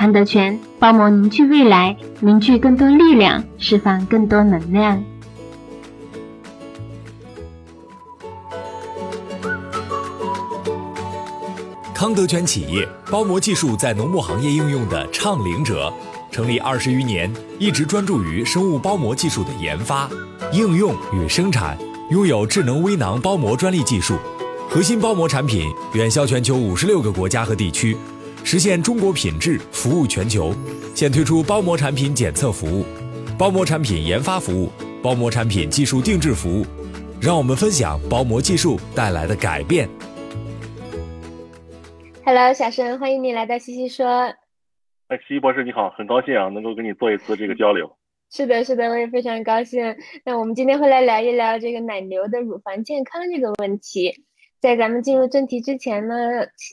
康德全包膜凝聚未来，凝聚更多力量，释放更多能量。康德全企业包膜技术在农牧行业应用的倡领者，成立二十余年，一直专注于生物包膜技术的研发、应用与生产，拥有智能微囊包膜专利技术，核心包膜产品远销全球五十六个国家和地区。实现中国品质服务全球，现推出包膜产品检测服务、包膜产品研发服务、包膜产品技术定制服务。让我们分享包膜技术带来的改变。Hello，小生，欢迎你来到西西说。哎，西西博士你好，很高兴啊，能够跟你做一次这个交流。是的，是的，我也非常高兴。那我们今天会来聊一聊这个奶牛的乳房健康这个问题。在咱们进入正题之前呢，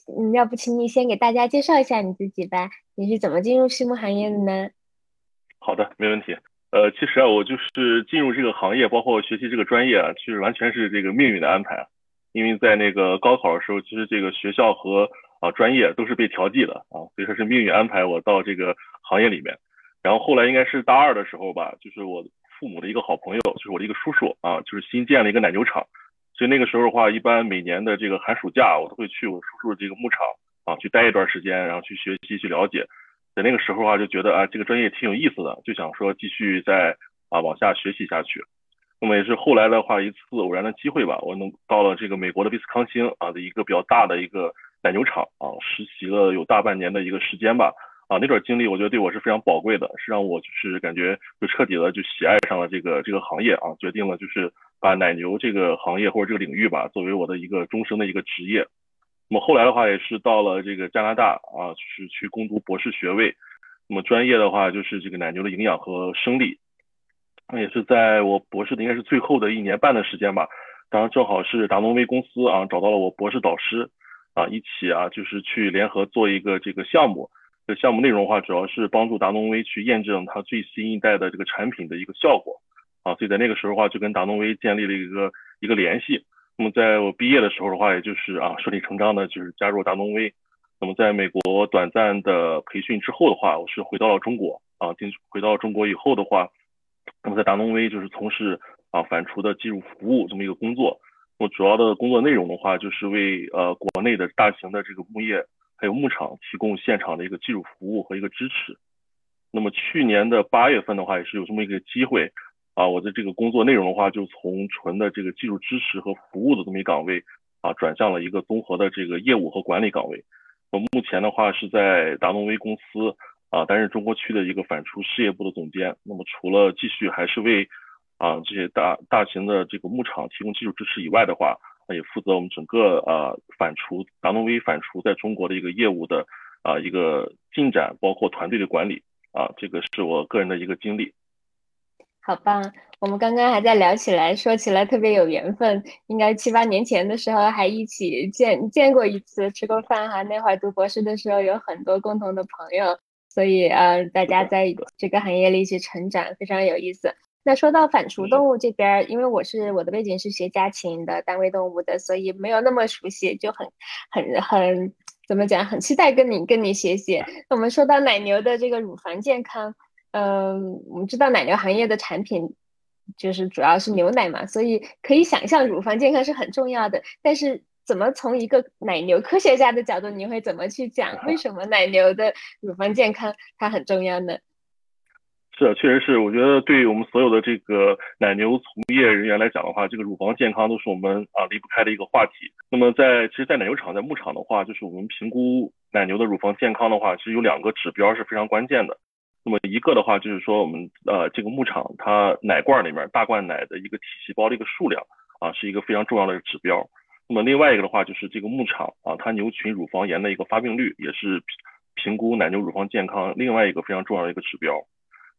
嗯，要不请你先给大家介绍一下你自己吧？你是怎么进入畜牧行业的呢？好的，没问题。呃，其实啊，我就是进入这个行业，包括学习这个专业啊，其实完全是这个命运的安排。因为在那个高考的时候，其实这个学校和啊专业都是被调剂的啊，所以说是命运安排我到这个行业里面。然后后来应该是大二的时候吧，就是我父母的一个好朋友，就是我的一个叔叔啊，就是新建了一个奶牛场。所以那个时候的话，一般每年的这个寒暑假，我都会去我叔叔这个牧场啊去待一段时间，然后去学习去了解。在那个时候啊，就觉得啊这个专业挺有意思的，就想说继续再啊往下学习下去。那么也是后来的话，一次偶然的机会吧，我能到了这个美国的威斯康星啊的一个比较大的一个奶牛场啊实习了有大半年的一个时间吧。啊那段经历我觉得对我是非常宝贵的，是让我就是感觉就彻底的就喜爱上了这个这个行业啊，决定了就是。把奶牛这个行业或者这个领域吧，作为我的一个终生的一个职业。那么后来的话，也是到了这个加拿大啊，是去攻读博士学位。那么专业的话，就是这个奶牛的营养和生理。那也是在我博士的应该是最后的一年半的时间吧。当然正好是达农威公司啊找到了我博士导师啊，一起啊就是去联合做一个这个项目。这项目内容的话，主要是帮助达农威去验证它最新一代的这个产品的一个效果。啊，所以在那个时候的话，就跟达农威建立了一个一个联系。那么在我毕业的时候的话，也就是啊顺理成章的，就是加入达农威。那么在美国短暂的培训之后的话，我是回到了中国啊，进回到中国以后的话，那么在达农威就是从事啊反刍的技术服务这么一个工作。那么主要的工作内容的话，就是为呃国内的大型的这个牧业还有牧场提供现场的一个技术服务和一个支持。那么去年的八月份的话，也是有这么一个机会。啊，我的这个工作内容的话，就从纯的这个技术支持和服务的这么一岗位啊，转向了一个综合的这个业务和管理岗位。我目前的话是在达诺威公司啊，担任中国区的一个反刍事业部的总监。那么除了继续还是为啊这些大大型的这个牧场提供技术支持以外的话，也负责我们整个呃反刍达诺威反刍在中国的一个业务的啊一个进展，包括团队的管理啊，这个是我个人的一个经历。好棒！我们刚刚还在聊起来，说起来特别有缘分，应该七八年前的时候还一起见见过一次，吃过饭哈。那会儿读博士的时候有很多共同的朋友，所以呃，大家在这个行业里一起成长，非常有意思。那说到反刍动物这边，因为我是我的背景是学家禽的单位动物的，所以没有那么熟悉，就很很很怎么讲，很期待跟你跟你学习。那我们说到奶牛的这个乳房健康。嗯，我们知道奶牛行业的产品就是主要是牛奶嘛，所以可以想象乳房健康是很重要的。但是怎么从一个奶牛科学家的角度，你会怎么去讲为 什么奶牛的乳房健康它很重要呢？是，确实是。我觉得对于我们所有的这个奶牛从业人员来讲的话，这个乳房健康都是我们啊离不开的一个话题。那么在其实，在奶牛场、在牧场的话，就是我们评估奶牛的乳房健康的话，其实有两个指标是非常关键的。那么一个的话就是说，我们呃这个牧场它奶罐里面大罐奶的一个体细胞的一个数量啊，是一个非常重要的指标。那么另外一个的话就是这个牧场啊，它牛群乳房炎的一个发病率，也是评估奶牛乳房健康另外一个非常重要的一个指标。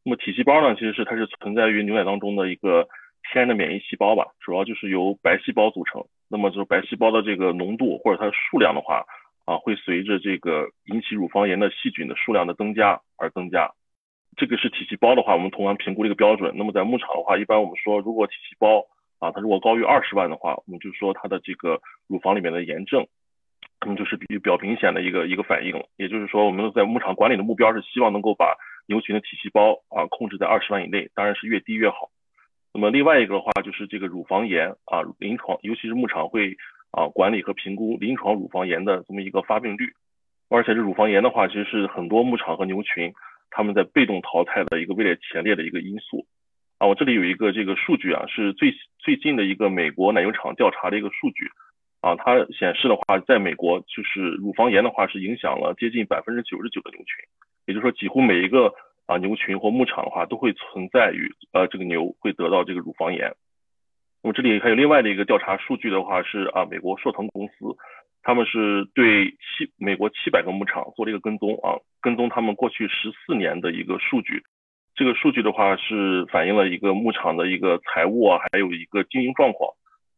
那么体细胞呢，其实是它是存在于牛奶当中的一个天然的免疫细胞吧，主要就是由白细胞组成。那么就是白细胞的这个浓度或者它的数量的话，啊，会随着这个引起乳房炎的细菌的数量的增加而增加。这个是体细胞的话，我们同样评估的一个标准。那么在牧场的话，一般我们说，如果体细胞啊，它如果高于二十万的话，我们就说它的这个乳房里面的炎症，那么就是比比较明显的一个一个反应了。也就是说，我们在牧场管理的目标是希望能够把牛群的体细胞啊控制在二十万以内，当然是越低越好。那么另外一个的话就是这个乳房炎啊，临床尤其是牧场会啊管理和评估临床乳房炎的这么一个发病率，而且这乳房炎的话，其实是很多牧场和牛群他们在被动淘汰的一个位列前列的一个因素。啊，我这里有一个这个数据啊，是最最近的一个美国奶牛场调查的一个数据啊，它显示的话，在美国就是乳房炎的话是影响了接近百分之九十九的牛群。也就是说，几乎每一个啊牛群或牧场的话，都会存在于呃这个牛会得到这个乳房炎。那么这里还有另外的一个调查数据的话是啊美国硕腾公司，他们是对七美国七百个牧场做了一个跟踪啊，跟踪他们过去十四年的一个数据。这个数据的话是反映了一个牧场的一个财务啊，还有一个经营状况。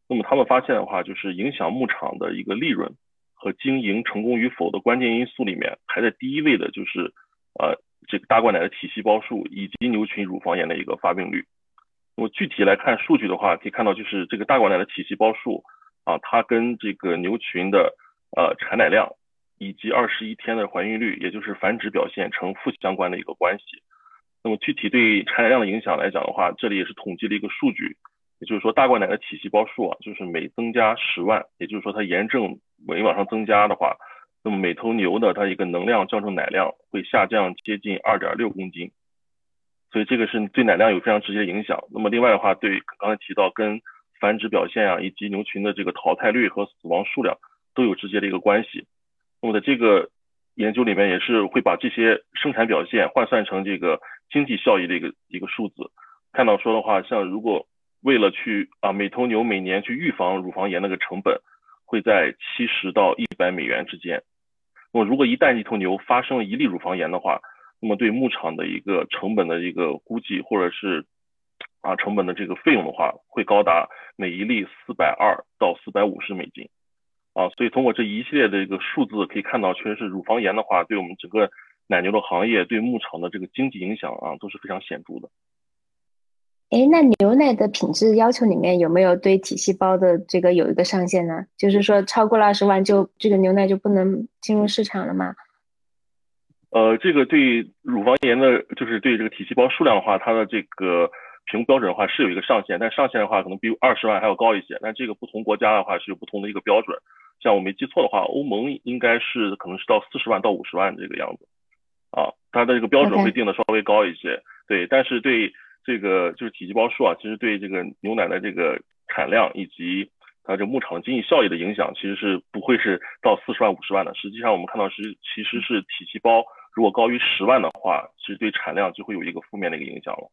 那么他们发现的话，就是影响牧场的一个利润和经营成功与否的关键因素里面，排在第一位的就是。呃，这个大罐奶的体细胞数以及牛群乳房炎的一个发病率。那么具体来看数据的话，可以看到就是这个大罐奶的体细胞数啊，它跟这个牛群的呃产奶量以及二十一天的怀孕率，也就是繁殖表现呈负相关的一个关系。那么具体对产奶量的影响来讲的话，这里也是统计了一个数据，也就是说大罐奶的体细胞数啊，就是每增加十万，也就是说它炎症每往上增加的话。那么每头牛的它一个能量降成奶量会下降接近二点六公斤，所以这个是对奶量有非常直接的影响。那么另外的话，对刚才提到跟繁殖表现啊，以及牛群的这个淘汰率和死亡数量都有直接的一个关系。那么在这个研究里面也是会把这些生产表现换算成这个经济效益的一个一个数字，看到说的话，像如果为了去啊每头牛每年去预防乳房炎那个成本会在七十到一百美元之间。那么，如果一旦一头牛发生一例乳房炎的话，那么对牧场的一个成本的一个估计，或者是啊成本的这个费用的话，会高达每一例四百二到四百五十美金啊。所以通过这一系列的一个数字可以看到，确实是乳房炎的话，对我们整个奶牛的行业、对牧场的这个经济影响啊，都是非常显著的。哎，那牛奶的品质要求里面有没有对体细胞的这个有一个上限呢？就是说超过了二十万就这个牛奶就不能进入市场了吗？呃，这个对乳房炎的，就是对这个体细胞数量的话，它的这个评估标准的话是有一个上限，但上限的话可能比二十万还要高一些。但这个不同国家的话是有不同的一个标准，像我没记错的话，欧盟应该是可能是到四十万到五十万这个样子啊，它的这个标准会定的稍微高一些。对，但是对。这个就是体细胞数啊，其实对这个牛奶的这个产量以及它这牧场经济效益的影响，其实是不会是到四十万、五十万的。实际上我们看到是，其实是体细胞如果高于十万的话，其实对产量就会有一个负面的一个影响了。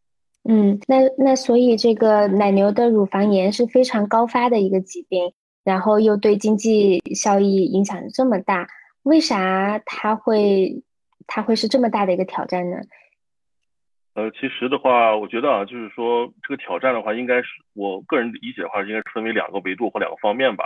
嗯，那那所以这个奶牛的乳房炎是非常高发的一个疾病，然后又对经济效益影响这么大，为啥它会它会是这么大的一个挑战呢？呃，其实的话，我觉得啊，就是说这个挑战的话，应该是我个人理解的话，应该是分为两个维度或两个方面吧。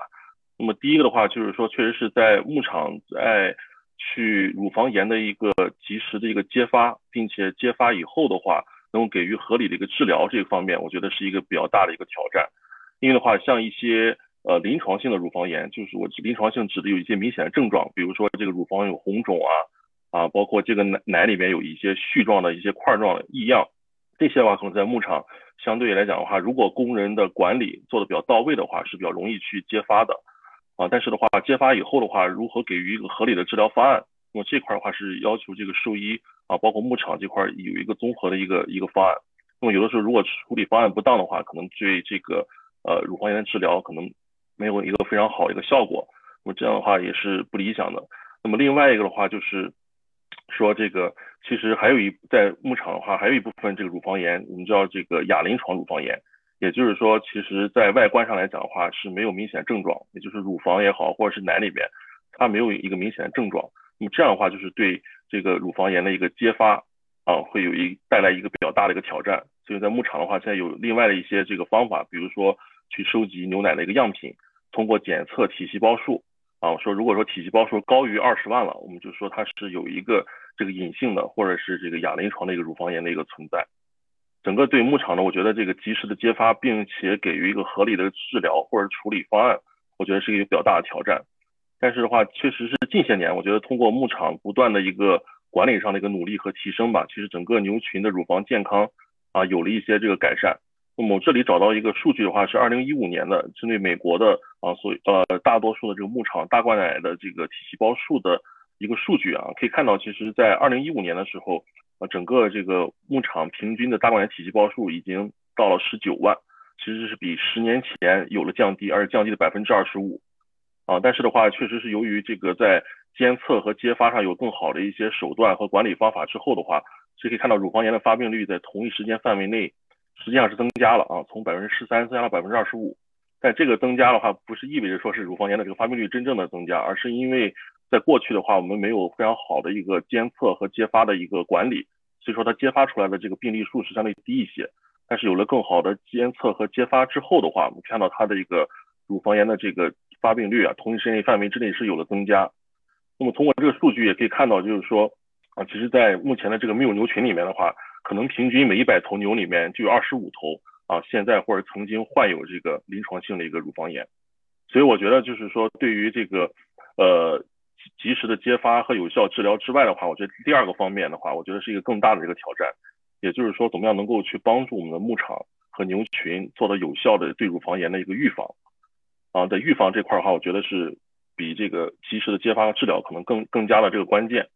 那么第一个的话，就是说确实是在牧场在去乳房炎的一个及时的一个揭发，并且揭发以后的话，能够给予合理的一个治疗这个方面，我觉得是一个比较大的一个挑战。因为的话，像一些呃临床性的乳房炎，就是我临床性指的有一些明显的症状，比如说这个乳房有红肿啊。啊，包括这个奶奶里面有一些絮状的一些块状的异样，这些的话可能在牧场相对来讲的话，如果工人的管理做的比较到位的话，是比较容易去揭发的。啊，但是的话，揭发以后的话，如何给予一个合理的治疗方案？那么这块的话是要求这个兽医啊，包括牧场这块有一个综合的一个一个方案。那么有的时候如果处理方案不当的话，可能对这个呃乳房炎的治疗可能没有一个非常好的一个效果。那么这样的话也是不理想的。那么另外一个的话就是说这个其实还有一在牧场的话还有一部分这个乳房炎，我们叫这个亚临床乳房炎，也就是说其实在外观上来讲的话是没有明显症状，也就是乳房也好或者是奶里边它没有一个明显的症状。那么这样的话就是对这个乳房炎的一个揭发啊会有一带来一个比较大的一个挑战。所以在牧场的话现在有另外的一些这个方法，比如说去收集牛奶的一个样品，通过检测体细胞数。啊，我说如果说体细胞数高于二十万了，我们就说它是有一个这个隐性的或者是这个亚临床的一个乳房炎的一个存在。整个对牧场呢，我觉得这个及时的揭发，并且给予一个合理的治疗或者处理方案，我觉得是一个比较大的挑战。但是的话，确实是近些年，我觉得通过牧场不断的一个管理上的一个努力和提升吧，其实整个牛群的乳房健康啊有了一些这个改善。那么这里找到一个数据的话，是二零一五年的，针对美国的啊，所呃大多数的这个牧场大灌奶的这个体细胞数的一个数据啊，可以看到，其实在二零一五年的时候，呃整个这个牧场平均的大灌奶体细胞数已经到了十九万，其实是比十年前有了降低，而且降低了百分之二十五啊。但是的话，确实是由于这个在监测和揭发上有更好的一些手段和管理方法之后的话，是可以看到乳房炎的发病率在同一时间范围内。实际上是增加了啊，从百分之十三增加了百分之二十五。但这个增加的话，不是意味着说是乳房炎的这个发病率真正的增加，而是因为在过去的话，我们没有非常好的一个监测和揭发的一个管理，所以说它揭发出来的这个病例数是相对低一些。但是有了更好的监测和揭发之后的话，我们看到它的一个乳房炎的这个发病率啊，同一时间范围之内是有了增加。那么通过这个数据也可以看到，就是说啊，其实在目前的这个密乳牛群里面的话。可能平均每一百头牛里面就有二十五头啊，现在或者曾经患有这个临床性的一个乳房炎，所以我觉得就是说，对于这个呃及时的揭发和有效治疗之外的话，我觉得第二个方面的话，我觉得是一个更大的这个挑战，也就是说，怎么样能够去帮助我们的牧场和牛群做到有效的对乳房炎的一个预防啊，在预防这块的话，我觉得是比这个及时的揭发和治疗可能更更加的这个关键。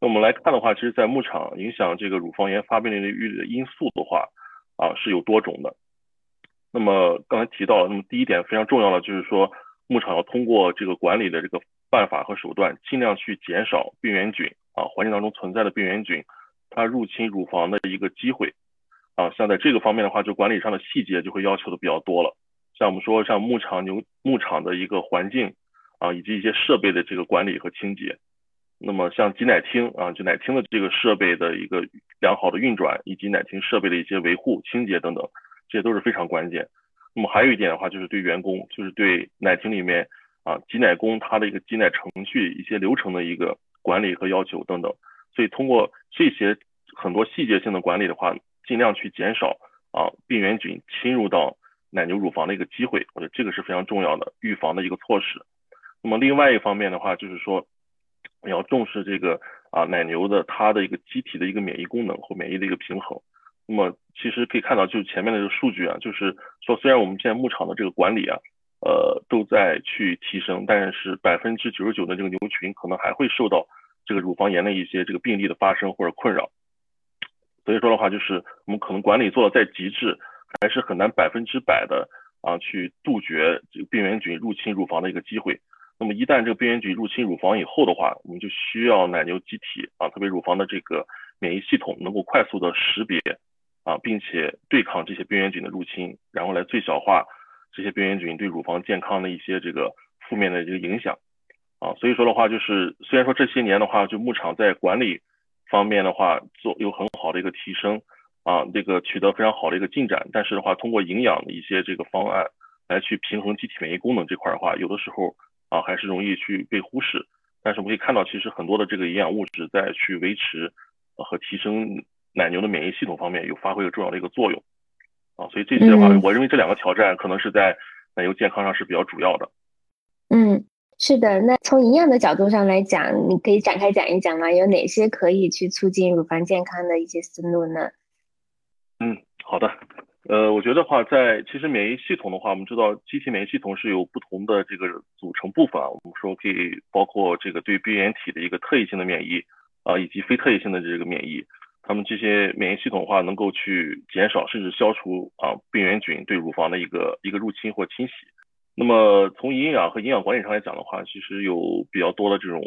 那我们来看的话，其实，在牧场影响这个乳房炎发病率的因素的话，啊是有多种的。那么刚才提到了，那么第一点非常重要的就是说，牧场要通过这个管理的这个办法和手段，尽量去减少病原菌啊环境当中存在的病原菌，它入侵乳房的一个机会啊。像在这个方面的话，就管理上的细节就会要求的比较多了。像我们说，像牧场牛牧场的一个环境啊，以及一些设备的这个管理和清洁。那么像挤奶厅啊，就奶厅的这个设备的一个良好的运转，以及奶厅设备的一些维护、清洁等等，这些都是非常关键。那么还有一点的话，就是对员工，就是对奶厅里面啊挤奶工他的一个挤奶程序、一些流程的一个管理和要求等等。所以通过这些很多细节性的管理的话，尽量去减少啊病原菌侵入到奶牛乳房的一个机会，我觉得这个是非常重要的预防的一个措施。那么另外一方面的话，就是说。你要重视这个啊奶牛的它的一个机体的一个免疫功能和免疫的一个平衡。那么其实可以看到，就是前面的这个数据啊，就是说虽然我们现在牧场的这个管理啊，呃都在去提升，但是百分之九十九的这个牛群可能还会受到这个乳房炎的一些这个病例的发生或者困扰。所以说的话，就是我们可能管理做的再极致，还是很难百分之百的啊去杜绝这个病原菌入侵乳房的一个机会。那么一旦这个病原菌入侵乳房以后的话，我们就需要奶牛机体啊，特别乳房的这个免疫系统能够快速的识别啊，并且对抗这些病原菌的入侵，然后来最小化这些病原菌对乳房健康的一些这个负面的这个影响啊。所以说的话，就是虽然说这些年的话，就牧场在管理方面的话做有很好的一个提升啊，这个取得非常好的一个进展，但是的话，通过营养的一些这个方案来去平衡机体免疫功能这块的话，有的时候。啊，还是容易去被忽视，但是我们可以看到，其实很多的这个营养物质在去维持和提升奶牛的免疫系统方面有发挥了重要的一个作用，啊，所以这些的话，我认为这两个挑战可能是在奶牛健康上是比较主要的。嗯，是的，那从营养的角度上来讲，你可以展开讲一讲吗？有哪些可以去促进乳房健康的一些思路呢？嗯，好的，呃，我觉得话在其实免疫系统的话，我们知道机体免疫系统是有不同的这个组成部分啊。我们说可以包括这个对病原体的一个特异性的免疫啊，以及非特异性的这个免疫。他们这些免疫系统的话，能够去减少甚至消除啊病原菌对乳房的一个一个入侵或侵袭。那么从营养和营养管理上来讲的话，其实有比较多的这种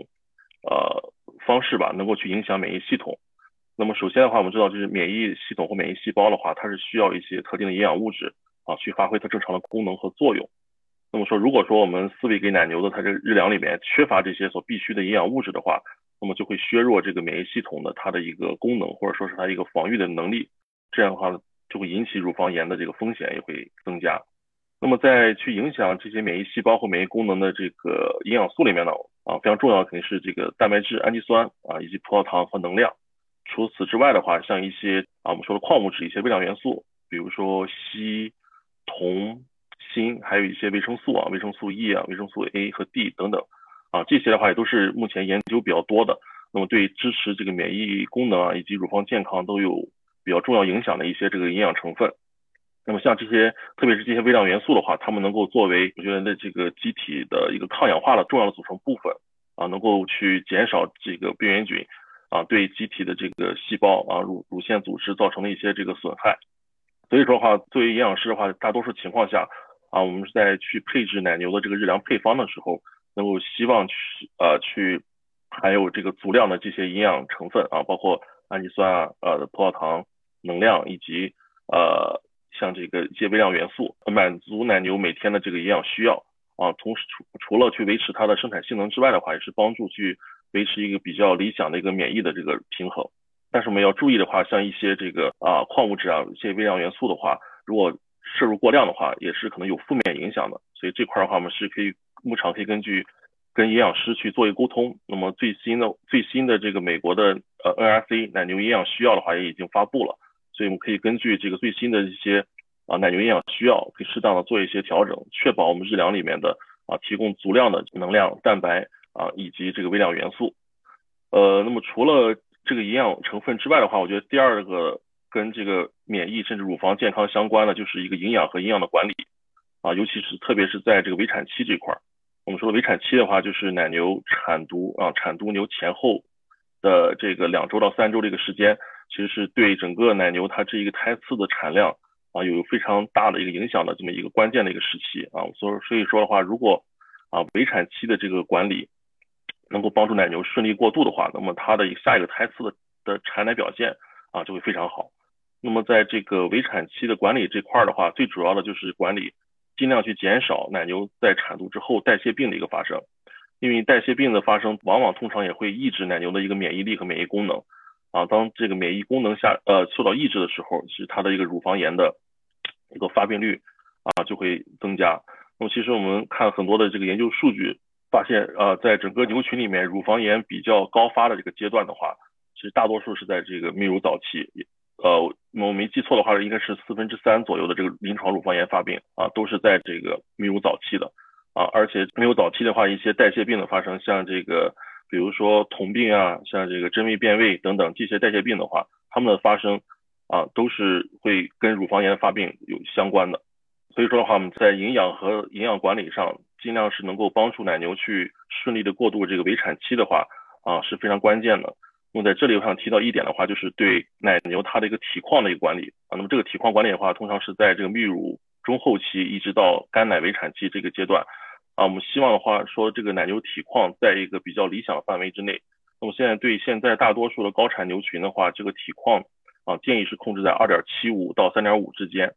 呃方式吧，能够去影响免疫系统。那么首先的话，我们知道就是免疫系统或免疫细胞的话，它是需要一些特定的营养物质啊，去发挥它正常的功能和作用。那么说，如果说我们饲喂给奶牛的它这日粮里面缺乏这些所必需的营养物质的话，那么就会削弱这个免疫系统的它的一个功能，或者说是它一个防御的能力。这样的话，就会引起乳房炎的这个风险也会增加。那么在去影响这些免疫细胞或免疫功能的这个营养素里面呢，啊，非常重要的肯定是这个蛋白质、氨基酸啊，以及葡萄糖和能量。除此之外的话，像一些啊我们说的矿物质、一些微量元素，比如说硒、铜、锌，还有一些维生素啊，维生素 E 啊、维生素 A 和 D 等等啊，这些的话也都是目前研究比较多的。那么对支持这个免疫功能啊，以及乳房健康都有比较重要影响的一些这个营养成分。那么像这些，特别是这些微量元素的话，它们能够作为我觉得的这个机体的一个抗氧化的重要的组成部分啊，能够去减少这个病原菌。啊，对机体的这个细胞啊，乳乳腺组织造成了一些这个损害，所以说的话，作为营养师的话，大多数情况下啊，我们是在去配置奶牛的这个日粮配方的时候，能够希望去呃去含有这个足量的这些营养成分啊，包括氨基酸啊、呃葡萄糖、能量以及呃像这个一些微量元素，满足奶牛每天的这个营养需要啊，同时除除了去维持它的生产性能之外的话，也是帮助去。维持一个比较理想的一个免疫的这个平衡，但是我们要注意的话，像一些这个啊矿物质啊一些微量元素的话，如果摄入过量的话，也是可能有负面影响的。所以这块的话，我们是可以牧场可以根据跟营养师去做一个沟通。那么最新的最新的这个美国的呃 NRC 奶牛营养需要的话也已经发布了，所以我们可以根据这个最新的一些啊奶牛营养需要，可以适当的做一些调整，确保我们日粮里面的啊提供足量的能量、蛋白。啊，以及这个微量元素，呃，那么除了这个营养成分之外的话，我觉得第二个跟这个免疫甚至乳房健康相关的，就是一个营养和营养的管理。啊，尤其是特别是在这个围产期这块儿，我们说的围产期的话，就是奶牛产犊啊，产犊牛前后的这个两周到三周这个时间，其实是对整个奶牛它这一个胎次的产量啊，有非常大的一个影响的这么一个关键的一个时期。啊，所以所以说的话，如果啊围产期的这个管理，能够帮助奶牛顺利过渡的话，那么它的下一个胎次的的产奶表现啊就会非常好。那么在这个围产期的管理这块的话，最主要的就是管理，尽量去减少奶牛在产犊之后代谢病的一个发生，因为代谢病的发生往往通常也会抑制奶牛的一个免疫力和免疫功能啊。当这个免疫功能下呃受到抑制的时候，其实它的一个乳房炎的一个发病率啊就会增加。那么其实我们看很多的这个研究数据。发现呃，在整个牛群里面，乳房炎比较高发的这个阶段的话，其实大多数是在这个泌乳早期。呃，我没记错的话，应该是四分之三左右的这个临床乳房炎发病啊，都是在这个泌乳早期的啊。而且泌乳早期的话，一些代谢病的发生，像这个比如说酮病啊，像这个真胃变胃等等这些代谢病的话，它们的发生啊，都是会跟乳房炎发病有相关的。所以说的话，我们在营养和营养管理上。尽量是能够帮助奶牛去顺利的过渡这个围产期的话，啊是非常关键的。那么在这里我想提到一点的话，就是对奶牛它的一个体况的一个管理啊。那么这个体况管理的话，通常是在这个泌乳中后期一直到干奶围产期这个阶段啊。我们希望的话说，这个奶牛体况在一个比较理想的范围之内。那么现在对现在大多数的高产牛群的话，这个体况啊建议是控制在二点七五到三点五之间。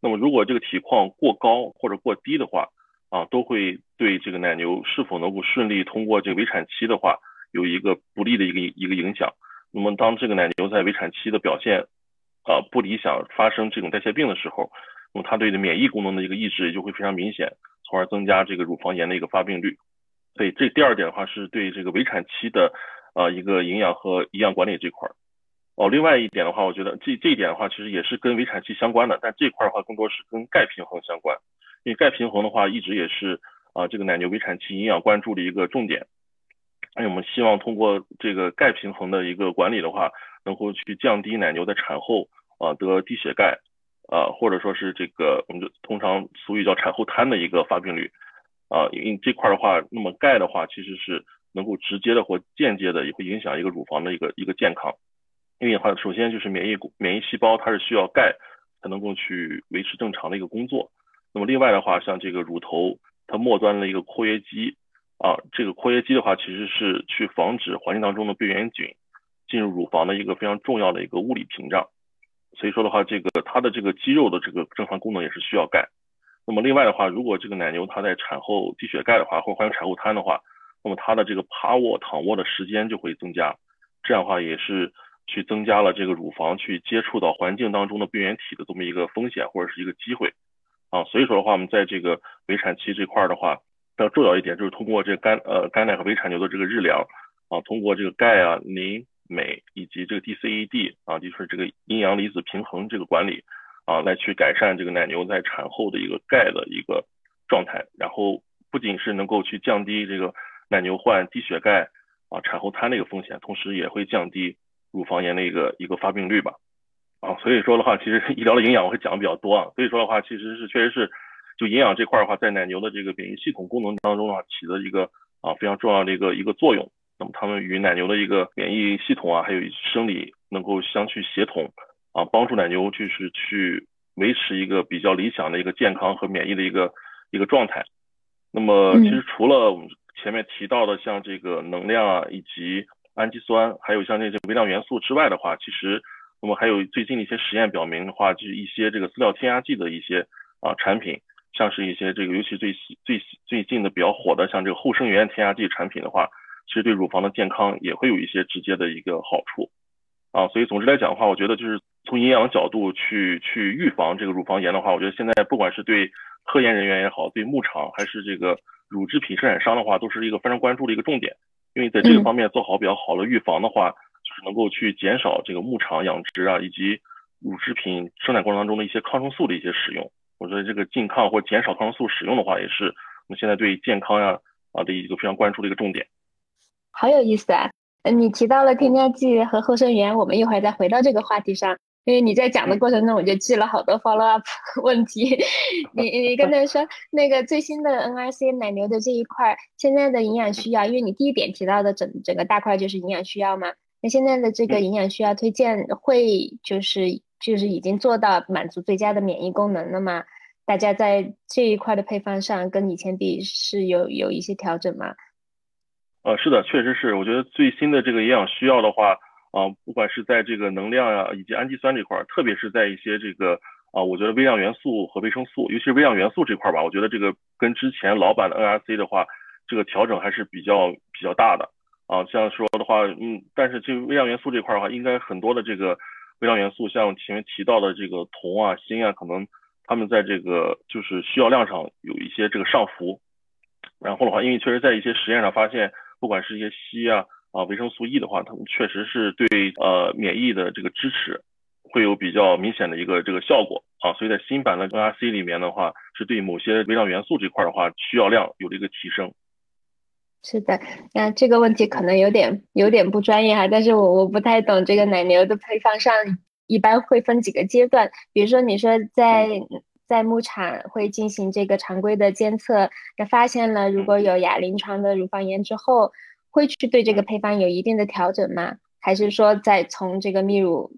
那么如果这个体况过高或者过低的话，啊，都会对这个奶牛是否能够顺利通过这个围产期的话，有一个不利的一个一个影响。那么，当这个奶牛在围产期的表现啊不理想，发生这种代谢病的时候，那么它对的免疫功能的一个抑制也就会非常明显，从而增加这个乳房炎的一个发病率。所以，这第二点的话是对这个围产期的啊一个营养和营养管理这块儿。哦，另外一点的话，我觉得这这一点的话，其实也是跟围产期相关的，但这块的话更多是跟钙平衡相关。因为钙平衡的话，一直也是啊这个奶牛围产期营养关注的一个重点。因为我们希望通过这个钙平衡的一个管理的话，能够去降低奶牛在产后啊得低血钙啊，或者说是这个我们就通常俗语叫产后瘫的一个发病率啊，因为这块的话，那么钙的话其实是能够直接的或间接的也会影响一个乳房的一个一个健康，因为的话首先就是免疫免疫细胞它是需要钙才能够去维持正常的一个工作，那么另外的话像这个乳头它末端的一个括约肌。啊，这个括约肌的话，其实是去防止环境当中的病原菌进入乳房的一个非常重要的一个物理屏障。所以说的话，这个它的这个肌肉的这个正常功能也是需要钙。那么另外的话，如果这个奶牛它在产后低血钙的话，或者患有产后瘫的话，那么它的这个趴卧、躺卧的时间就会增加。这样的话也是去增加了这个乳房去接触到环境当中的病原体的这么一个风险或者是一个机会。啊，所以说的话，我们在这个围产期这块的话。比较重要一点就是通过这个干呃干奶和微产牛的这个日粮啊，通过这个钙啊、磷、镁以及这个 DCED 啊，就是这个阴阳离子平衡这个管理啊，来去改善这个奶牛在产后的一个钙的一个状态。然后不仅是能够去降低这个奶牛患低血钙啊、产后瘫的一个风险，同时也会降低乳房炎的一个一个发病率吧。啊，所以说的话，其实医疗的营养我会讲的比较多啊。所以说的话，其实是确实是。就营养这块的话，在奶牛的这个免疫系统功能当中啊，起的一个啊非常重要的一个一个作用。那么它们与奶牛的一个免疫系统啊，还有生理能够相去协同啊，帮助奶牛就是去维持一个比较理想的一个健康和免疫的一个一个状态。那么其实除了我们前面提到的像这个能量啊，以及氨基酸，还有像这些微量元素之外的话，其实那么还有最近的一些实验表明的话，就是一些这个饲料添加剂的一些啊产品。像是一些这个，尤其最最最近的比较火的，像这个后生元添加剂产品的话，其实对乳房的健康也会有一些直接的一个好处啊。所以总之来讲的话，我觉得就是从营养角度去去预防这个乳房炎的话，我觉得现在不管是对科研人员也好，对牧场还是这个乳制品生产商的话，都是一个非常关注的一个重点。因为在这个方面做好比较好的预防的话，就是能够去减少这个牧场养殖啊以及乳制品生产过程当中的一些抗生素的一些使用。我觉得这个禁抗或减少抗生素使用的话，也是我们现在对健康呀啊的一个非常关注的一个重点。好有意思啊！嗯，你提到了添加剂和后生元，我们一会儿再回到这个话题上。因为你在讲的过程中，我就记了好多 follow up 问题。你你刚才说那个最新的 NRC 奶牛的这一块，现在的营养需要，因为你第一点提到的整整个大块就是营养需要嘛。那现在的这个营养需要推荐会就是。就是已经做到满足最佳的免疫功能了吗？大家在这一块的配方上跟以前比是有有一些调整吗？呃，是的，确实是。我觉得最新的这个营养需要的话，啊，不管是在这个能量呀，以及氨基酸这块，特别是在一些这个啊，我觉得微量元素和维生素，尤其是微量元素这块吧，我觉得这个跟之前老版的 NRC 的话，这个调整还是比较比较大的啊。像说的话，嗯，但是就微量元素这块的话，应该很多的这个。微量元素像前面提到的这个铜啊、锌啊，可能他们在这个就是需要量上有一些这个上浮。然后的话，因为确实在一些实验上发现，不管是一些硒啊啊维生素 E 的话，它们确实是对呃免疫的这个支持会有比较明显的一个这个效果啊。所以在新版的 NRC 里面的话，是对某些微量元素这块的话需要量有了一个提升。是的，那这个问题可能有点有点不专业哈，但是我我不太懂这个奶牛的配方上一般会分几个阶段，比如说你说在在牧场会进行这个常规的监测，那发现了如果有亚临床的乳房炎之后，会去对这个配方有一定的调整吗？还是说在从这个泌乳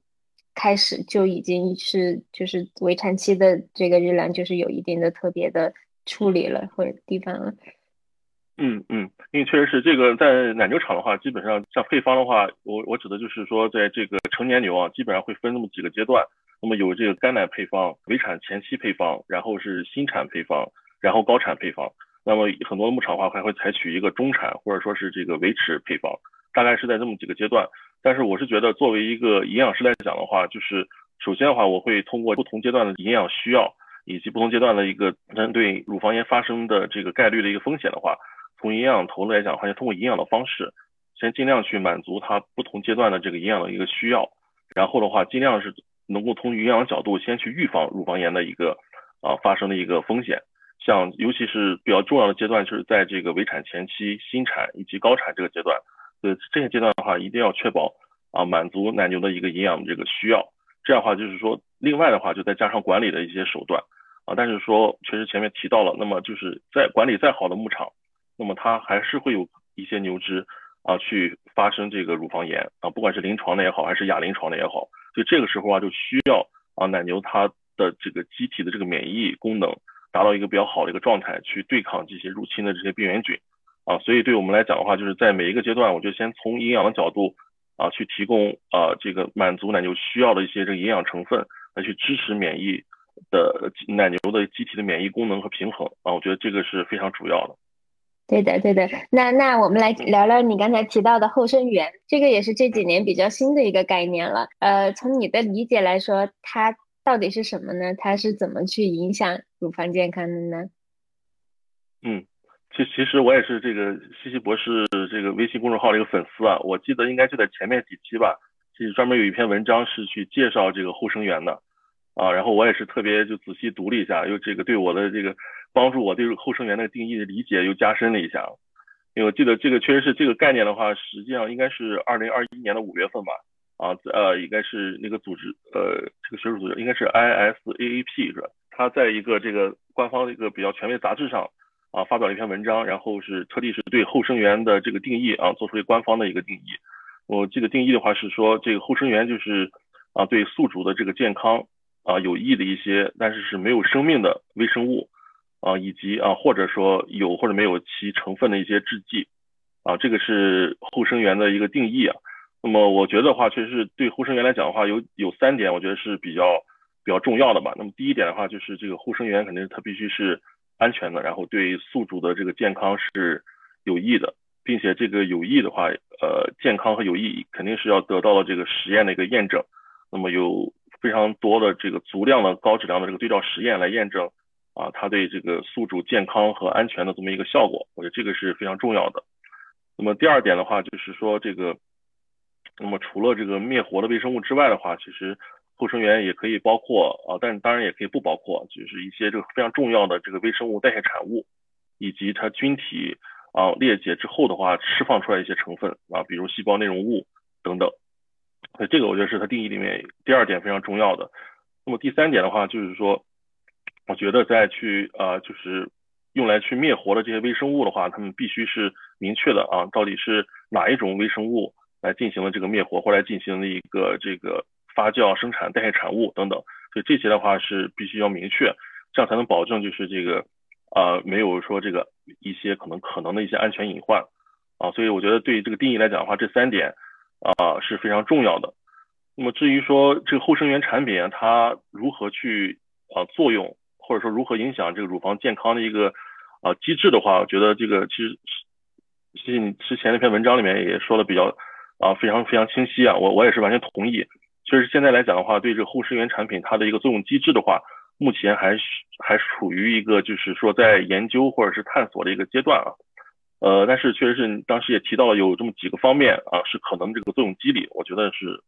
开始就已经是就是围产期的这个日粮就是有一定的特别的处理了或者地方了？嗯嗯，因为确实是这个在奶牛场的话，基本上像配方的话，我我指的就是说，在这个成年牛啊，基本上会分那么几个阶段，那么有这个干奶配方、围产前期配方，然后是新产配方，然后高产配方。那么很多牧场的话还会采取一个中产或者说是这个维持配方，大概是在这么几个阶段。但是我是觉得，作为一个营养师来讲的话，就是首先的话，我会通过不同阶段的营养需要，以及不同阶段的一个针对乳房炎发生的这个概率的一个风险的话。从营养头来讲的话，就通过营养的方式，先尽量去满足它不同阶段的这个营养的一个需要，然后的话，尽量是能够从营养角度先去预防乳房炎的一个啊发生的一个风险。像尤其是比较重要的阶段，就是在这个围产前期、新产以及高产这个阶段，呃，这些阶段的话，一定要确保啊满足奶牛的一个营养的这个需要。这样的话，就是说另外的话就再加上管理的一些手段啊，但是说确实前面提到了，那么就是在管理再好的牧场，那么它还是会有一些牛只啊去发生这个乳房炎啊，不管是临床的也好，还是亚临床的也好，所以这个时候啊就需要啊奶牛它的这个机体的这个免疫功能达到一个比较好的一个状态，去对抗这些入侵的这些病原菌啊，所以对我们来讲的话，就是在每一个阶段，我就先从营养的角度。啊，去提供啊，这个满足奶牛需要的一些这个营养成分，来去支持免疫的奶牛的机体的免疫功能和平衡啊，我觉得这个是非常主要的。对的，对的。那那我们来聊聊你刚才提到的后生元，这个也是这几年比较新的一个概念了。呃，从你的理解来说，它到底是什么呢？它是怎么去影响乳房健康的呢？嗯。其其实我也是这个西西博士这个微信公众号的一个粉丝啊，我记得应该就在前面几期吧，其实专门有一篇文章是去介绍这个后生元的啊，然后我也是特别就仔细读了一下，又这个对我的这个帮助我对后生元的定义的理解又加深了一下，因为我记得这个确实是这个概念的话，实际上应该是二零二一年的五月份吧，啊呃应该是那个组织呃这个学术组织应该是 ISAAP 是吧？它在一个这个官方的一个比较权威杂志上。啊，发表了一篇文章，然后是特地是对后生元的这个定义啊，做出了官方的一个定义。我记得定义的话是说，这个后生元就是啊，对宿主的这个健康啊有益的一些，但是是没有生命的微生物啊，以及啊或者说有或者没有其成分的一些制剂啊，这个是后生源的一个定义啊。那么我觉得的话，确实是对后生源来讲的话，有有三点，我觉得是比较比较重要的吧。那么第一点的话，就是这个后生源肯定它必须是。安全的，然后对宿主的这个健康是有益的，并且这个有益的话，呃，健康和有益肯定是要得到了这个实验的一个验证。那么有非常多的这个足量的高质量的这个对照实验来验证啊，它对这个宿主健康和安全的这么一个效果，我觉得这个是非常重要的。那么第二点的话，就是说这个，那么除了这个灭活的微生物之外的话，其实。后生元也可以包括啊，但当然也可以不包括，就是一些这个非常重要的这个微生物代谢产物，以及它菌体啊裂解之后的话释放出来一些成分啊，比如细胞内容物等等。所以这个我觉得是它定义里面第二点非常重要的。那么第三点的话就是说，我觉得在去啊就是用来去灭活的这些微生物的话，它们必须是明确的啊，到底是哪一种微生物来进行了这个灭活或来进行了一个这个。发酵、生产、代谢产物等等，所以这些的话是必须要明确，这样才能保证就是这个啊没有说这个一些可能可能的一些安全隐患啊，所以我觉得对于这个定义来讲的话，这三点啊是非常重要的。那么至于说这个后生元产品它如何去啊作用，或者说如何影响这个乳房健康的一个啊机制的话，我觉得这个其实其实你之前那篇文章里面也说的比较啊非常非常清晰啊，我我也是完全同意。确实，现在来讲的话，对这个后生元产品它的一个作用机制的话，目前还是还处于一个就是说在研究或者是探索的一个阶段啊。呃，但是确实是当时也提到了有这么几个方面啊，是可能这个作用机理，我觉得是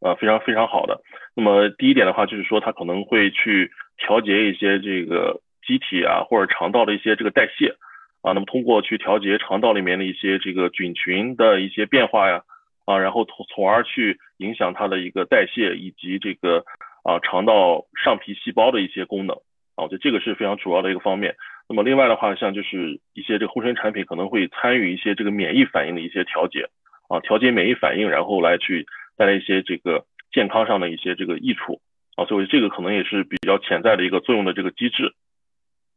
呃非常非常好的。那么第一点的话，就是说它可能会去调节一些这个机体啊或者肠道的一些这个代谢啊，那么通过去调节肠道里面的一些这个菌群的一些变化呀。啊，然后从从而去影响它的一个代谢以及这个啊肠道上皮细胞的一些功能啊，我觉得这个是非常主要的一个方面。那么另外的话，像就是一些这个护生产品可能会参与一些这个免疫反应的一些调节啊，调节免疫反应，然后来去带来一些这个健康上的一些这个益处啊，所以这个可能也是比较潜在的一个作用的这个机制。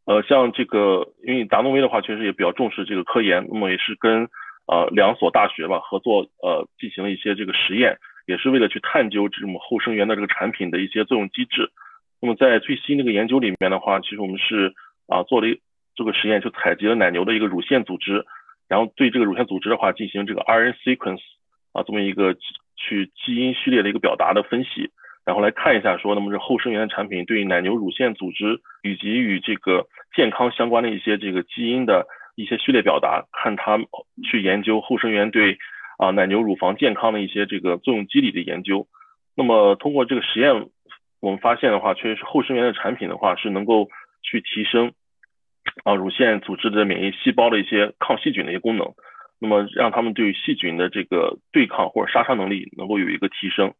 呃，像这个因为达诺威的话，确实也比较重视这个科研，那么也是跟。呃，两所大学吧合作，呃，进行了一些这个实验，也是为了去探究这种后生元的这个产品的一些作用机制。那么在最新这个研究里面的话，其实我们是啊做了一这个实验，就采集了奶牛的一个乳腺组织，然后对这个乳腺组织的话进行这个 RNA sequence 啊这么一个去基因序列的一个表达的分析，然后来看一下说，那么这后生元的产品对奶牛乳腺组织以及与这个健康相关的一些这个基因的。一些序列表达，看他去研究后生元对啊奶牛乳房健康的一些这个作用机理的研究。那么通过这个实验，我们发现的话，确实是后生元的产品的话是能够去提升啊乳腺组织的免疫细胞的一些抗细菌的一些功能，那么让他们对细菌的这个对抗或者杀伤能力能够有一个提升。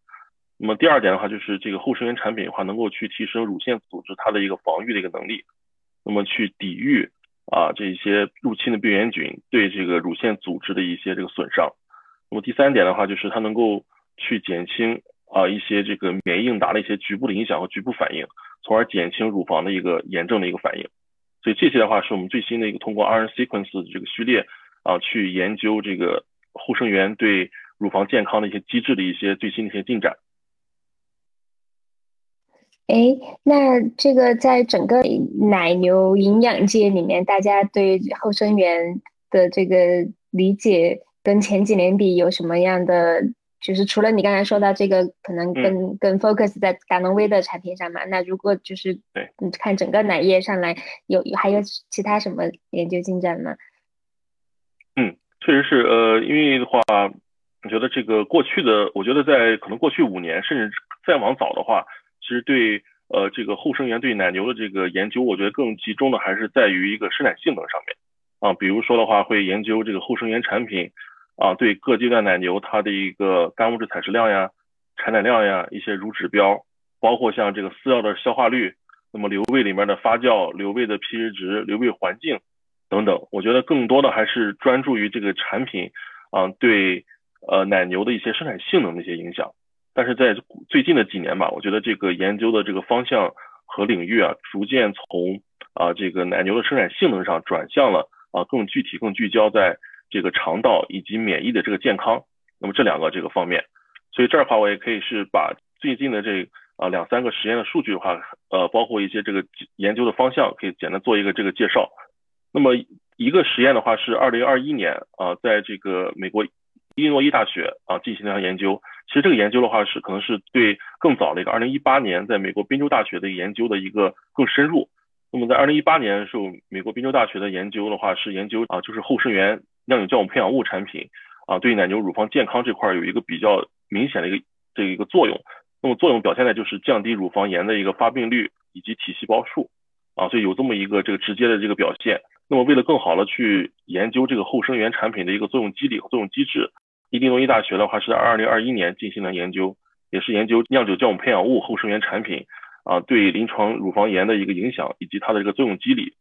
那么第二点的话，就是这个后生源产品的话，能够去提升乳腺组织它的一个防御的一个能力，那么去抵御啊这些入侵的病原菌对这个乳腺组织的一些这个损伤。那么第三点的话，就是它能够去减轻啊一些这个免疫应答的一些局部的影响和局部反应，从而减轻乳房的一个炎症的一个反应。所以这些的话，是我们最新的一个通过 RNA sequence 的这个序列啊，去研究这个后生元对乳房健康的一些机制的一些最新的一些进展。哎，那这个在整个奶牛营养界里面，大家对后生元的这个理解跟前几年比有什么样的？就是除了你刚才说到这个，可能更更 focus 在达能威的产品上嘛。那如果就是对，你看整个奶业上来，有还有其他什么研究进展吗？嗯，确实是，呃，因为的话，我觉得这个过去的，我觉得在可能过去五年，甚至再往早的话，其实对呃这个后生源对奶牛的这个研究，我觉得更集中的还是在于一个生产性能上面啊，比如说的话，会研究这个后生源产品。啊，对各阶段奶牛它的一个干物质采食量呀、产奶量呀、一些乳指标，包括像这个饲料的消化率，那么瘤胃里面的发酵、瘤胃的 pH 值、瘤胃环境等等，我觉得更多的还是专注于这个产品啊对呃奶牛的一些生产性能的一些影响。但是在最近的几年吧，我觉得这个研究的这个方向和领域啊，逐渐从啊这个奶牛的生产性能上转向了啊更具体、更聚焦在。这个肠道以及免疫的这个健康，那么这两个这个方面，所以这儿的话我也可以是把最近的这啊两三个实验的数据的话，呃，包括一些这个研究的方向，可以简单做一个这个介绍。那么一个实验的话是二零二一年啊，在这个美国伊利诺伊大学啊进行的研究。其实这个研究的话是可能是对更早的一个二零一八年在美国宾州大学的研究的一个更深入。那么在二零一八年的时候，美国宾州大学的研究的话是研究啊，就是后生源。酿酒酵母培养物产品啊，对奶牛乳房健康这块有一个比较明显的一个这一个作用。那么作用表现在就是降低乳房炎的一个发病率以及体细胞数啊，所以有这么一个这个直接的这个表现。那么为了更好的去研究这个后生源产品的一个作用机理和作用机制，伊利诺伊大学的话是在二零二一年进行了研究，也是研究酿酒酵母培养物后生源产品啊对临床乳房炎的一个影响以及它的这个作用机理。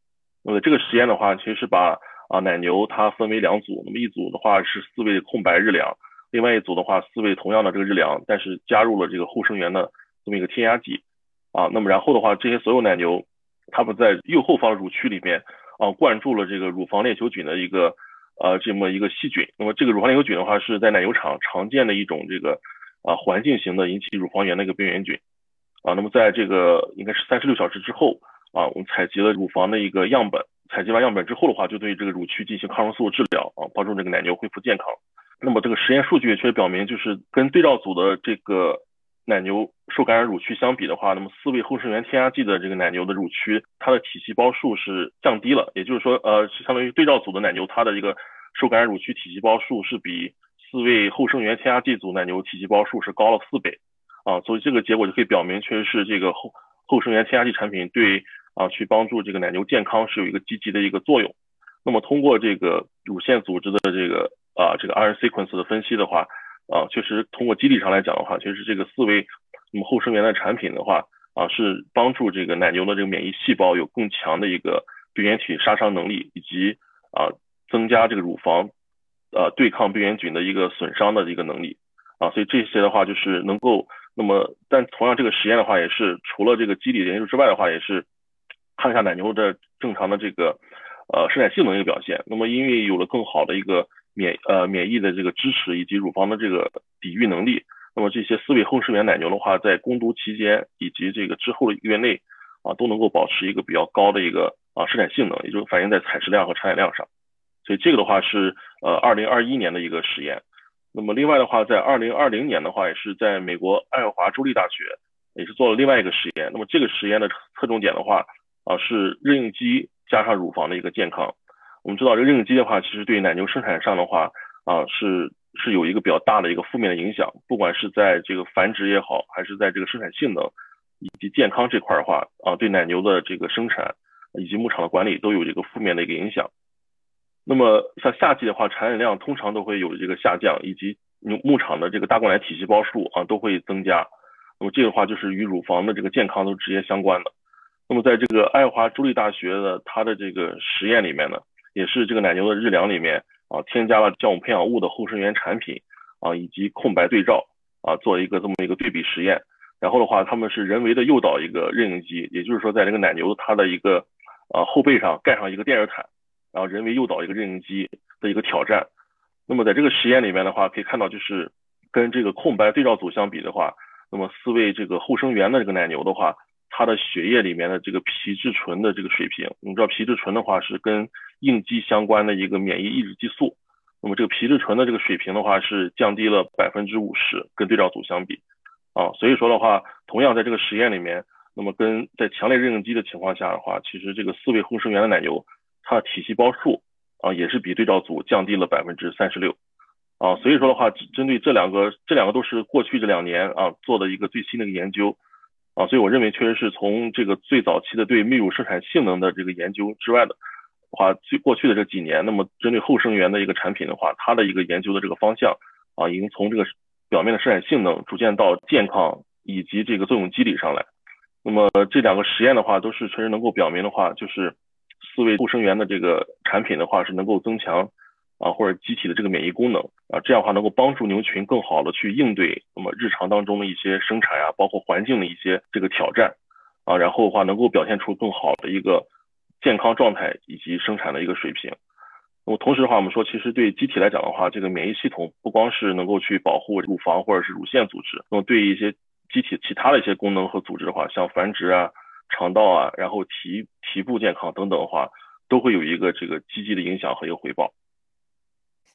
那么这个实验的话，其实是把啊，奶牛它分为两组，那么一组的话是四位空白日粮，另外一组的话四位同样的这个日粮，但是加入了这个后生源的这么一个添加剂啊，那么然后的话，这些所有奶牛，它们在右后方的乳区里面啊灌注了这个乳房链球菌的一个呃这么一个细菌，那么这个乳房链球菌的话是在奶牛场常见的一种这个啊环境型的引起乳房炎的一个病原菌啊，那么在这个应该是三十六小时之后啊，我们采集了乳房的一个样本。采集完样本之后的话，就对这个乳区进行抗生素治疗啊，帮助这个奶牛恢复健康。那么这个实验数据确实表明，就是跟对照组的这个奶牛受感染乳区相比的话，那么四位后生源添加剂的这个奶牛的乳区，它的体细胞数是降低了，也就是说，呃，是相当于对照组的奶牛，它的一个受感染乳区体细胞数是比四位后生源添加剂组奶牛体细胞数是高了四倍啊，所以这个结果就可以表明，确实是这个后后生源添加剂产品对。啊，去帮助这个奶牛健康是有一个积极的一个作用。那么通过这个乳腺组织的这个啊这个 RNA sequence 的分析的话，啊，确实通过机理上来讲的话，确实这个四维那么后生源的产品的话，啊是帮助这个奶牛的这个免疫细胞有更强的一个病原体杀伤能力，以及啊增加这个乳房呃对抗病原菌的一个损伤的一个能力。啊，所以这些的话就是能够那么，但同样这个实验的话也是除了这个机理研究之外的话，也是。看一下奶牛的正常的这个呃生产性能一个表现，那么因为有了更好的一个免呃免疫的这个支持以及乳房的这个抵御能力，那么这些四位后生源奶牛的话，在攻毒期间以及这个之后的一个月内啊，都能够保持一个比较高的一个啊生产性能，也就反映在采食量和产奶量上。所以这个的话是呃二零二一年的一个实验。那么另外的话，在二零二零年的话，也是在美国爱荷华州立大学也是做了另外一个实验。那么这个实验的侧重点的话。啊，是妊孕肌加上乳房的一个健康。我们知道，这个妊孕肌的话，其实对奶牛生产上的话，啊，是是有一个比较大的一个负面的影响。不管是在这个繁殖也好，还是在这个生产性能以及健康这块的话，啊，对奶牛的这个生产以及牧场的管理都有一个负面的一个影响。那么像夏季的话，产奶量通常都会有这个下降，以及牧牧场的这个大灌奶体细胞数啊都会增加。那么这个话就是与乳房的这个健康都直接相关的。那么在这个爱华州立大学的它的这个实验里面呢，也是这个奶牛的日粮里面啊添加了酵母培养物的后生元产品啊以及空白对照啊做一个这么一个对比实验。然后的话，他们是人为的诱导一个妊孕肌，也就是说在这个奶牛它的一个啊后背上盖上一个电热毯，然后人为诱导一个妊孕肌的一个挑战。那么在这个实验里面的话，可以看到就是跟这个空白对照组相比的话，那么四位这个后生元的这个奶牛的话。它的血液里面的这个皮质醇的这个水平，你知道皮质醇的话是跟应激相关的一个免疫抑制激素，那么这个皮质醇的这个水平的话是降低了百分之五十，跟对照组相比，啊，所以说的话，同样在这个实验里面，那么跟在强烈妊娠肌的情况下的话，其实这个四位后生元的奶牛，它的体细胞数啊也是比对照组降低了百分之三十六，啊，所以说的话，针对这两个，这两个都是过去这两年啊做的一个最新的一个研究。啊，所以我认为确实是从这个最早期的对泌乳生产性能的这个研究之外的话，最过去的这几年，那么针对后生元的一个产品的话，它的一个研究的这个方向啊，已经从这个表面的生产性能逐渐到健康以及这个作用机理上来。那么这两个实验的话，都是确实能够表明的话，就是四位后生元的这个产品的话是能够增强。啊，或者机体的这个免疫功能啊，这样的话能够帮助牛群更好的去应对那么日常当中的一些生产呀，包括环境的一些这个挑战啊，然后的话能够表现出更好的一个健康状态以及生产的一个水平。那么同时的话，我们说其实对机体来讲的话，这个免疫系统不光是能够去保护乳房或者是乳腺组织，那么对一些机体其他的一些功能和组织的话，像繁殖啊、肠道啊，然后体体部健康等等的话，都会有一个这个积极的影响和一个回报。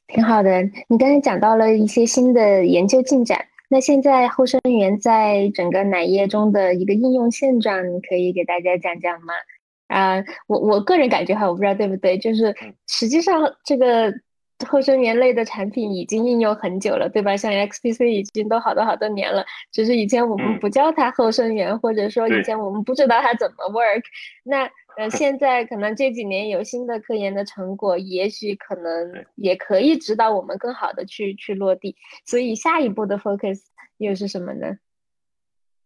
挺好的，你刚才讲到了一些新的研究进展，那现在后生元在整个奶业中的一个应用现状，你可以给大家讲讲吗？啊，我我个人感觉哈，我不知道对不对，就是实际上这个后生元类的产品已经应用很久了，对吧？像 XPC 已经都好多好多年了，只是以前我们不叫它后生元，或者说以前我们不知道它怎么 work，那。呃，现在可能这几年有新的科研的成果，也许可能也可以指导我们更好的去去落地。所以下一步的 focus 又是什么呢？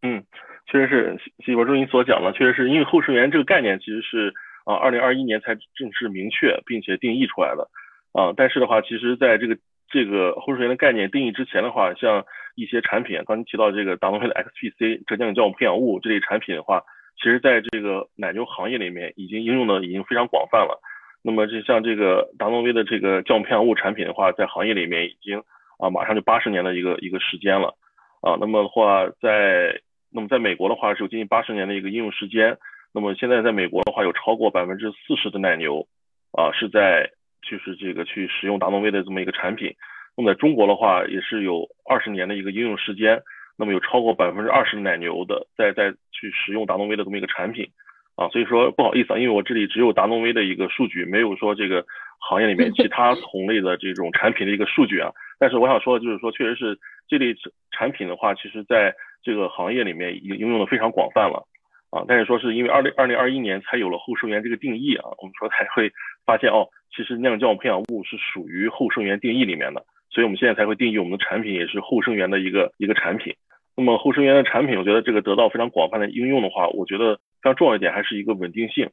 嗯，确实是，西博中心所讲的，确实是因为后生源这个概念其实是啊，二零二一年才正式明确并且定义出来的啊。但是的话，其实在这个这个后生源的概念定义之前的话，像一些产品，刚才提到这个达诺威的 XPC 浙江酵母培养物这类产品的话。其实，在这个奶牛行业里面，已经应用的已经非常广泛了。那么，就像这个达诺威的这个酵母培养物产品的话，在行业里面已经啊，马上就八十年的一个一个时间了啊。那么的话，在那么在美国的话，是有接近八十年的一个应用时间。那么现在在美国的话，有超过百分之四十的奶牛啊是在就是这个去使用达诺威的这么一个产品。那么在中国的话，也是有二十年的一个应用时间。那么有超过百分之二十的奶牛的在在去使用达诺威的这么一个产品啊，所以说不好意思啊，因为我这里只有达诺威的一个数据，没有说这个行业里面 其他同类的这种产品的一个数据啊。但是我想说的就是说，确实是这类产品的话，其实在这个行业里面已经应用的非常广泛了啊。但是说是因为二零二零二一年才有了后生元这个定义啊，我们说才会发现哦，其实酿酵培养物是属于后生元定义里面的，所以我们现在才会定义我们的产品也是后生元的一个一个产品。那么后生元的产品，我觉得这个得到非常广泛的应用的话，我觉得非常重要一点还是一个稳定性。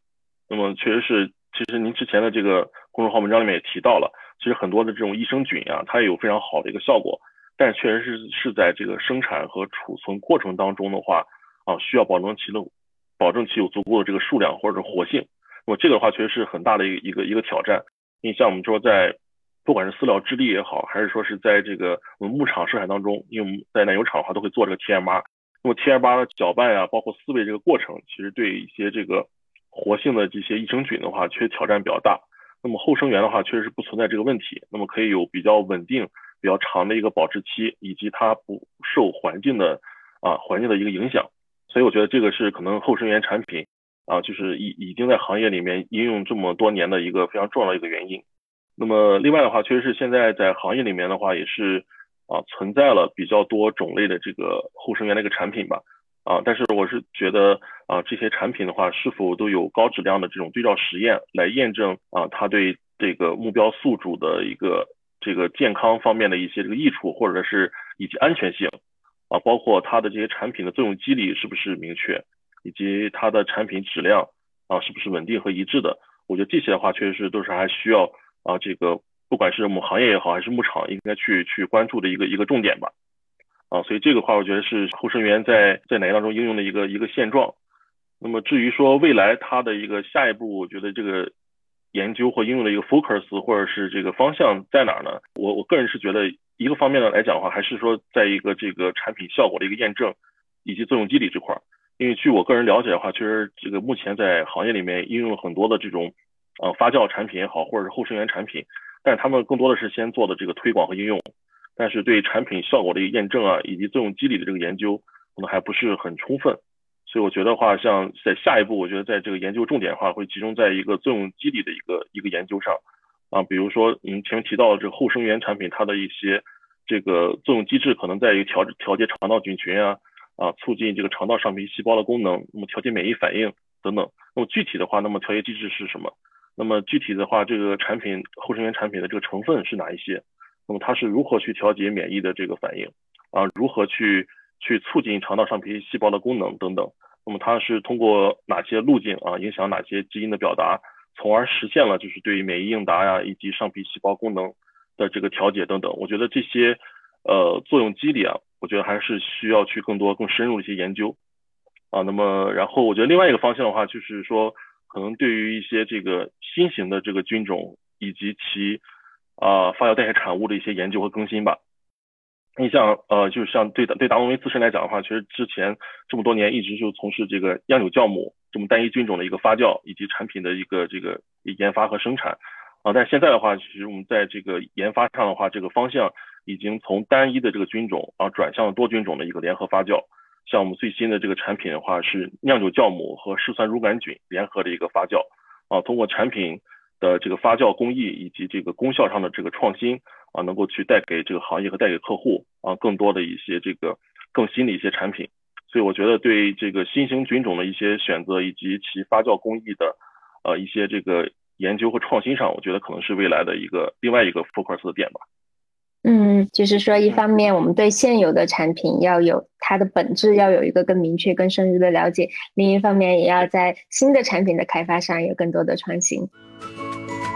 那么确实是，其实您之前的这个公众号文章里面也提到了，其实很多的这种益生菌啊，它也有非常好的一个效果，但是确实是是在这个生产和储存过程当中的话，啊，需要保证其的，保证其有足够的这个数量或者是活性。那么这个的话，确实是很大的一个一个一个挑战。你像我们说在。不管是饲料质地也好，还是说是在这个我们牧场生产当中，因为我们在奶牛场的话都会做这个 TMR，那么 TMR 的搅拌呀，包括饲喂这个过程，其实对一些这个活性的这些益生菌的话，确实挑战比较大。那么后生元的话，确实是不存在这个问题，那么可以有比较稳定、比较长的一个保质期，以及它不受环境的啊环境的一个影响。所以我觉得这个是可能后生元产品啊，就是已已经在行业里面应用这么多年的一个非常重要的一个原因。那么另外的话，确实是现在在行业里面的话，也是啊存在了比较多种类的这个后生元的一个产品吧，啊，但是我是觉得啊这些产品的话，是否都有高质量的这种对照实验来验证啊它对这个目标宿主的一个这个健康方面的一些这个益处，或者是以及安全性，啊，包括它的这些产品的作用机理是不是明确，以及它的产品质量啊是不是稳定和一致的。我觉得这些的话，确实是都是还需要啊，这个不管是我们行业也好，还是牧场应该去去关注的一个一个重点吧。所以这个话，我觉得是后生源在在奶业当中应用的一个一个现状。那么至于说未来它的一个下一步，我觉得这个研究或应用的一个 focus 或者是这个方向在哪儿呢？我我个人是觉得一个方面呢来讲的话，还是说在一个这个产品效果的一个验证以及作用机理这块儿。因为据我个人了解的话，其实这个目前在行业里面应用了很多的这种呃发酵产品也好，或者是后生源产品，但是他们更多的是先做的这个推广和应用，但是对产品效果的一个验证啊，以及作用机理的这个研究可能还不是很充分。所以我觉得话，像在下一步，我觉得在这个研究重点的话，会集中在一个作用机理的一个一个研究上啊，比如说嗯前面提到的这个后生源产品，它的一些这个作用机制可能在于调调节肠道菌群啊。啊，促进这个肠道上皮细胞的功能，那么调节免疫反应等等。那么具体的话，那么调节机制是什么？那么具体的话，这个产品后生源产品的这个成分是哪一些？那么它是如何去调节免疫的这个反应？啊，如何去去促进肠道上皮细胞的功能等等？那么它是通过哪些路径啊，影响哪些基因的表达，从而实现了就是对于免疫应答呀，以及上皮细胞功能的这个调节等等？我觉得这些呃作用机理啊。我觉得还是需要去更多、更深入一些研究啊。那么，然后我觉得另外一个方向的话，就是说，可能对于一些这个新型的这个菌种以及其啊发酵代谢产物的一些研究和更新吧。你像呃，就是像对对达诺威自身来讲的话，其实之前这么多年一直就从事这个酿酒酵母这么单一菌种的一个发酵以及产品的一个这个研发和生产啊。但现在的话，其实我们在这个研发上的话，这个方向。已经从单一的这个菌种啊转向了多菌种的一个联合发酵，像我们最新的这个产品的话是酿酒酵母和嗜酸乳杆菌联合的一个发酵啊，通过产品的这个发酵工艺以及这个功效上的这个创新啊，能够去带给这个行业和带给客户啊更多的一些这个更新的一些产品，所以我觉得对这个新型菌种的一些选择以及其发酵工艺的呃一些这个研究和创新上，我觉得可能是未来的一个另外一个 focus 的点吧。嗯，就是说，一方面我们对现有的产品要有它的本质，要有一个更明确、更深入的了解；另一方面，也要在新的产品的开发上有更多的创新。thank you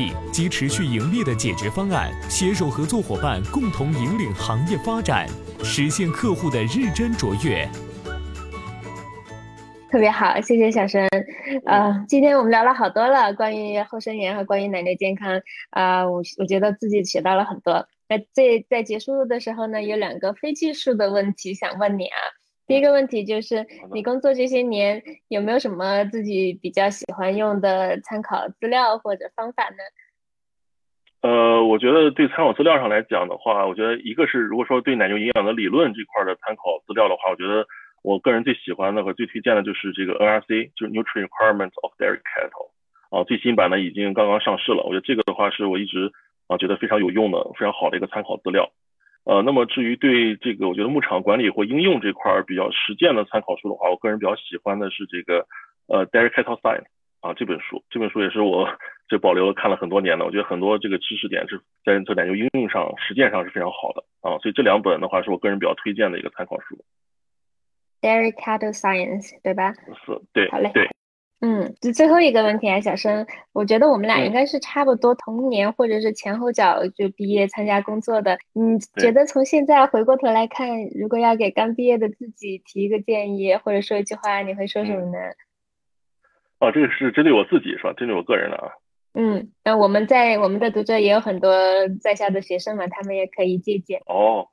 及持续盈利的解决方案，携手合作伙伴共同引领行业发展，实现客户的日臻卓越。特别好，谢谢小申。呃，今天我们聊了好多了，关于后生源和关于奶牛健康。啊，我我觉得自己学到了很多。那在在结束的时候呢，有两个非技术的问题想问你啊。第一个问题就是，你工作这些年有没有什么自己比较喜欢用的参考资料或者方法呢？呃，我觉得对参考资料上来讲的话，我觉得一个是如果说对奶牛营养的理论这块的参考资料的话，我觉得我个人最喜欢的和最推荐的就是这个 NRC，就是 Nutrient Requirements of Dairy Cattle，啊，最新版呢已经刚刚上市了。我觉得这个的话是我一直啊觉得非常有用的、非常好的一个参考资料。呃，那么至于对这个，我觉得牧场管理或应用这块比较实践的参考书的话，我个人比较喜欢的是这个呃 Dairy Cattle Science 啊这本书，这本书也是我这保留了看了很多年的，我觉得很多这个知识点是在在奶牛应用上实践上是非常好的啊，所以这两本的话是我个人比较推荐的一个参考书。Dairy Cattle Science 对吧？是，对，好嘞，对。嗯，就最后一个问题啊，小生，我觉得我们俩应该是差不多同年或者是前后脚就毕业参加工作的。你觉得从现在回过头来看，如果要给刚毕业的自己提一个建议，或者说一句话，你会说什么呢？哦，这个是针对我自己是吧？针对我个人的啊。嗯，那我们在我们的读者也有很多在校的学生嘛，他们也可以借鉴。哦。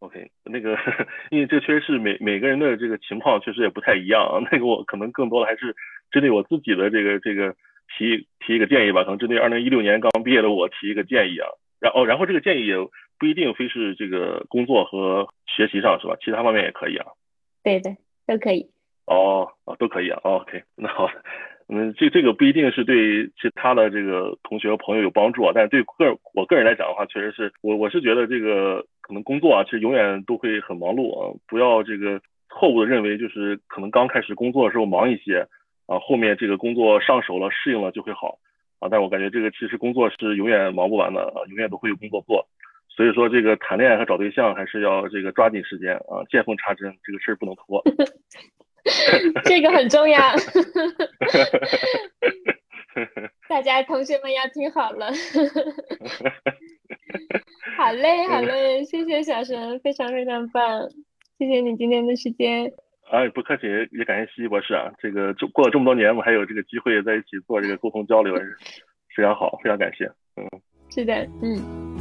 OK，那个，因为这确实是每每个人的这个情况确实也不太一样啊。那个我可能更多的还是针对我自己的这个这个提提一个建议吧，可能针对二零一六年刚毕业的我提一个建议啊。然后然后这个建议也不一定非是这个工作和学习上是吧？其他方面也可以啊。对的，都可以。哦，哦，都可以啊。OK，那好，嗯，这这个不一定是对其他的这个同学和朋友有帮助啊，但是对个我个人来讲的话，确实是我我是觉得这个可能工作啊，其实永远都会很忙碌啊，不要这个错误的认为就是可能刚开始工作的时候忙一些啊，后面这个工作上手了适应了就会好。啊，但我感觉这个其实工作是永远忙不完的啊，永远都会有工作做，所以说这个谈恋爱和找对象还是要这个抓紧时间啊，见缝插针，这个事儿不能拖。这个很重要，大家同学们要听好了。好嘞，好嘞，谢谢小神，非常非常棒，谢谢你今天的时间。哎，不客气，也感谢西西博士啊。这个就过了这么多年，我们还有这个机会在一起做这个沟通交流，非常好，非常感谢。嗯，是的，嗯。